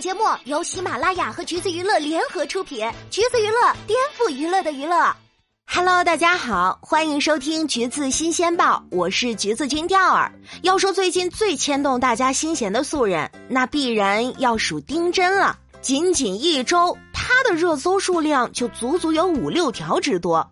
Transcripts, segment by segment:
节目由喜马拉雅和橘子娱乐联合出品，橘子娱乐颠覆娱乐的娱乐。Hello，大家好，欢迎收听橘子新鲜报，我是橘子君钓儿。要说最近最牵动大家心弦的素人，那必然要数丁真了。仅仅一周，他的热搜数量就足足有五六条之多。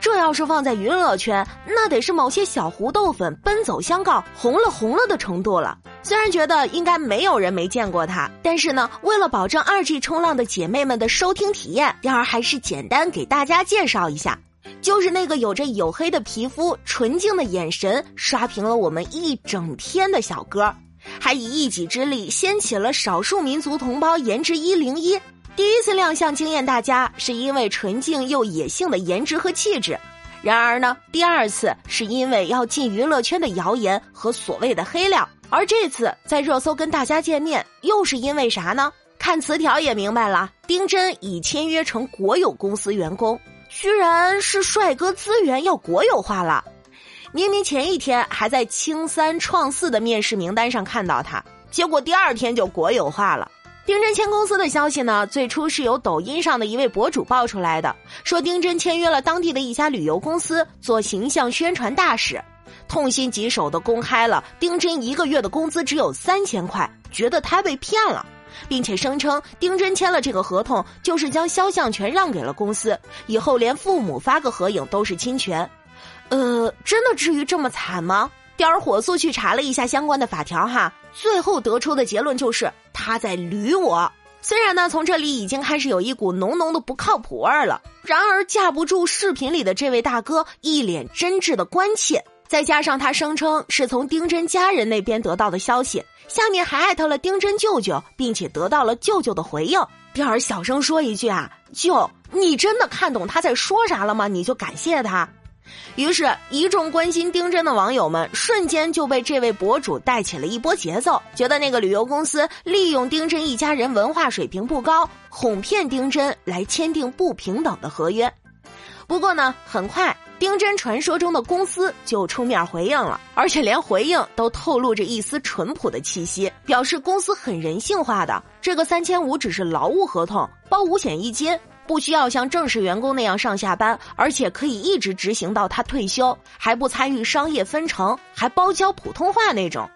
这要是放在娱乐圈，那得是某些小胡豆粉奔走相告、红了红了的程度了。虽然觉得应该没有人没见过他，但是呢，为了保证二 G 冲浪的姐妹们的收听体验，第儿还是简单给大家介绍一下，就是那个有着黝黑的皮肤、纯净的眼神，刷屏了我们一整天的小哥，还以一己之力掀起了少数民族同胞颜值一零一。第一次亮相惊艳大家，是因为纯净又野性的颜值和气质；然而呢，第二次是因为要进娱乐圈的谣言和所谓的黑料。而这次在热搜跟大家见面，又是因为啥呢？看词条也明白了，丁真已签约成国有公司员工，居然是帅哥资源要国有化了。明明前一天还在青三创四的面试名单上看到他，结果第二天就国有化了。丁真签公司的消息呢，最初是由抖音上的一位博主爆出来的，说丁真签约了当地的一家旅游公司做形象宣传大使。痛心疾首的公开了丁真一个月的工资只有三千块，觉得他被骗了，并且声称丁真签了这个合同就是将肖像权让给了公司，以后连父母发个合影都是侵权。呃，真的至于这么惨吗？第二火速去查了一下相关的法条哈，最后得出的结论就是他在捋我。虽然呢，从这里已经开始有一股浓浓的不靠谱味儿了，然而架不住视频里的这位大哥一脸真挚的关切。再加上他声称是从丁真家人那边得到的消息，下面还艾特了丁真舅舅，并且得到了舅舅的回应。第二小声说一句啊，舅，你真的看懂他在说啥了吗？你就感谢他。于是，一众关心丁真的网友们瞬间就被这位博主带起了一波节奏，觉得那个旅游公司利用丁真一家人文化水平不高，哄骗丁真来签订不平等的合约。不过呢，很快。丁真传说中的公司就出面回应了，而且连回应都透露着一丝淳朴的气息，表示公司很人性化的。这个三千五只是劳务合同，包五险一金，不需要像正式员工那样上下班，而且可以一直执行到他退休，还不参与商业分成，还包教普通话那种。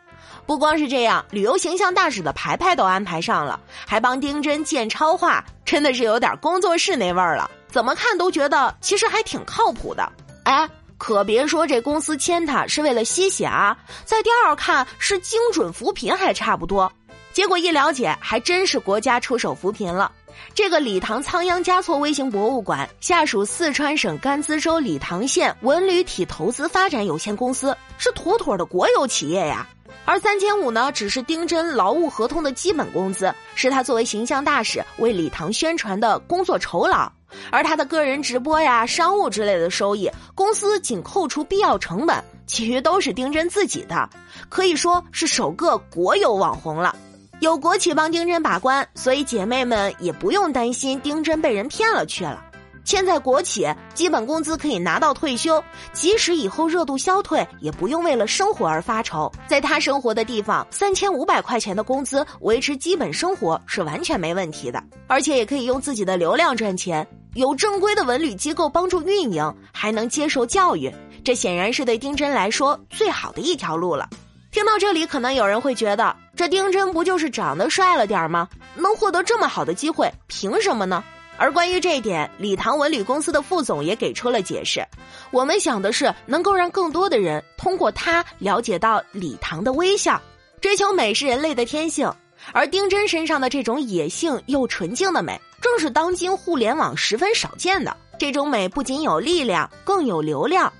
不光是这样，旅游形象大使的牌牌都安排上了，还帮丁真建超话，真的是有点工作室那味儿了。怎么看都觉得其实还挺靠谱的。哎，可别说这公司签他是为了吸血啊，在第二看是精准扶贫还差不多，结果一了解还真是国家出手扶贫了。这个理塘仓央嘉措微型博物馆下属四川省甘孜州理塘县文旅体投资发展有限公司，是妥妥的国有企业呀。而三千五呢，只是丁真劳务合同的基本工资，是他作为形象大使为理塘宣传的工作酬劳。而他的个人直播呀、商务之类的收益，公司仅扣除必要成本，其余都是丁真自己的，可以说是首个国有网红了。有国企帮丁真把关，所以姐妹们也不用担心丁真被人骗了去了。签在国企，基本工资可以拿到退休，即使以后热度消退，也不用为了生活而发愁。在他生活的地方，三千五百块钱的工资维持基本生活是完全没问题的，而且也可以用自己的流量赚钱。有正规的文旅机构帮助运营，还能接受教育，这显然是对丁真来说最好的一条路了。听到这里，可能有人会觉得，这丁真不就是长得帅了点吗？能获得这么好的机会，凭什么呢？而关于这一点，礼堂文旅公司的副总也给出了解释。我们想的是，能够让更多的人通过他了解到礼堂的微笑。追求美是人类的天性，而丁真身上的这种野性又纯净的美。正是当今互联网十分少见的这种美，不仅有力量，更有流量。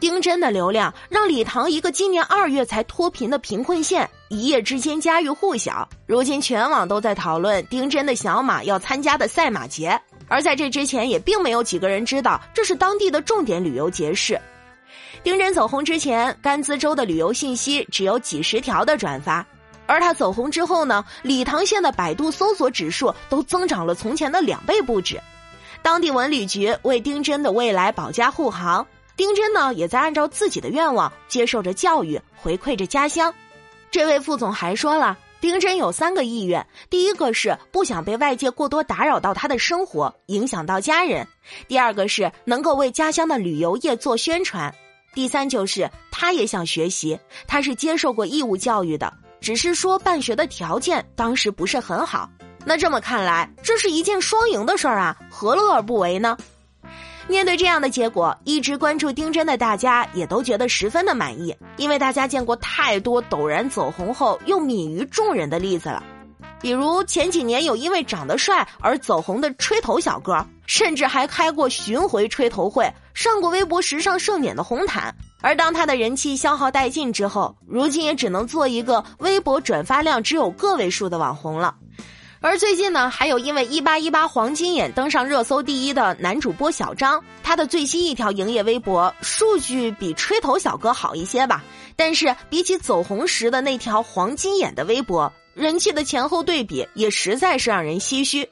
丁真的流量让礼堂一个今年二月才脱贫的贫困县一夜之间家喻户晓。如今全网都在讨论丁真的小马要参加的赛马节，而在这之前也并没有几个人知道这是当地的重点旅游节事。丁真走红之前，甘孜州的旅游信息只有几十条的转发。而他走红之后呢，理塘县的百度搜索指数都增长了从前的两倍不止。当地文旅局为丁真的未来保驾护航，丁真呢也在按照自己的愿望接受着教育，回馈着家乡。这位副总还说了，丁真有三个意愿：第一个是不想被外界过多打扰到他的生活，影响到家人；第二个是能够为家乡的旅游业做宣传；第三就是他也想学习，他是接受过义务教育的，只是说办学的条件当时不是很好。那这么看来，这是一件双赢的事儿啊，何乐而不为呢？面对这样的结果，一直关注丁真的大家也都觉得十分的满意，因为大家见过太多陡然走红后又泯于众人的例子了。比如前几年有因为长得帅而走红的吹头小哥，甚至还开过巡回吹头会，上过微博时尚盛典的红毯。而当他的人气消耗殆尽之后，如今也只能做一个微博转发量只有个位数的网红了。而最近呢，还有因为一八一八黄金眼登上热搜第一的男主播小张，他的最新一条营业微博数据比吹头小哥好一些吧，但是比起走红时的那条黄金眼的微博，人气的前后对比也实在是让人唏嘘。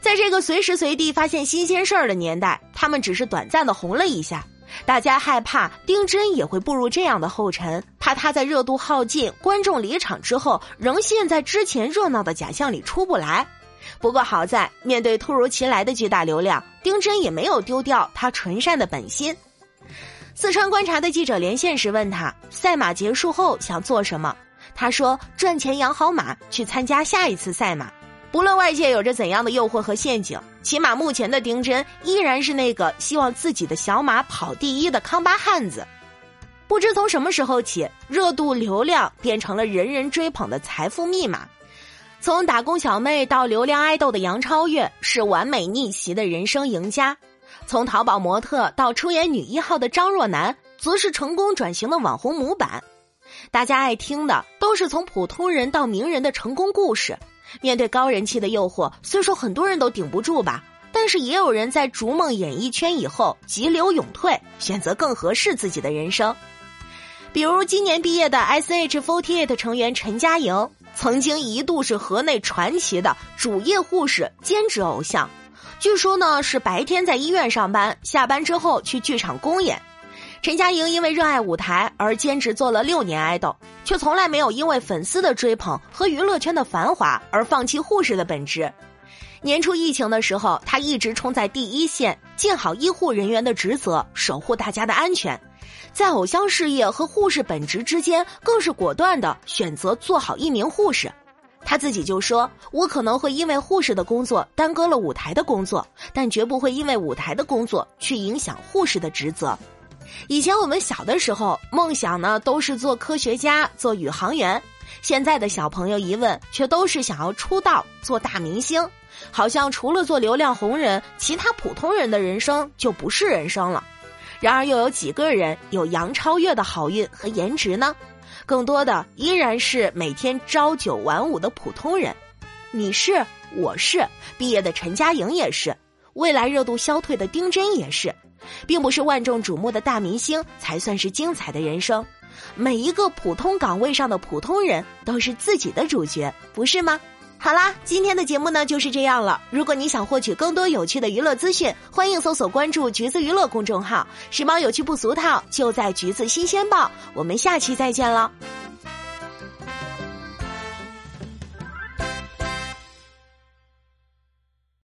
在这个随时随地发现新鲜事儿的年代，他们只是短暂的红了一下。大家害怕丁真也会步入这样的后尘，怕他在热度耗尽、观众离场之后，仍陷在之前热闹的假象里出不来。不过好在，面对突如其来的巨大流量，丁真也没有丢掉他纯善的本心。四川观察的记者连线时问他，赛马结束后想做什么？他说：赚钱养好马，去参加下一次赛马。不论外界有着怎样的诱惑和陷阱，起码目前的丁真依然是那个希望自己的小马跑第一的康巴汉子。不知从什么时候起，热度、流量变成了人人追捧的财富密码。从打工小妹到流量爱豆的杨超越是完美逆袭的人生赢家；从淘宝模特到出演女一号的张若楠，则是成功转型的网红模板。大家爱听的都是从普通人到名人的成功故事。面对高人气的诱惑，虽说很多人都顶不住吧，但是也有人在逐梦演艺圈以后急流勇退，选择更合适自己的人生。比如今年毕业的 S H Fourteen 成员陈佳莹，曾经一度是河内传奇的主业护士兼职偶像，据说呢是白天在医院上班，下班之后去剧场公演。陈佳莹因为热爱舞台而兼职做了六年爱豆，却从来没有因为粉丝的追捧和娱乐圈的繁华而放弃护士的本职。年初疫情的时候，她一直冲在第一线，尽好医护人员的职责，守护大家的安全。在偶像事业和护士本职之间，更是果断的选择做好一名护士。她自己就说：“我可能会因为护士的工作耽搁了舞台的工作，但绝不会因为舞台的工作去影响护士的职责。”以前我们小的时候，梦想呢都是做科学家、做宇航员。现在的小朋友一问，却都是想要出道做大明星。好像除了做流量红人，其他普通人的人生就不是人生了。然而，又有几个人有杨超越的好运和颜值呢？更多的依然是每天朝九晚五的普通人。你是，我是，毕业的陈佳莹也是，未来热度消退的丁真也是。并不是万众瞩目的大明星才算是精彩的人生，每一个普通岗位上的普通人都是自己的主角，不是吗？好啦，今天的节目呢就是这样了。如果你想获取更多有趣的娱乐资讯，欢迎搜索关注“橘子娱乐”公众号，时髦有趣不俗套，就在“橘子新鲜报”。我们下期再见了。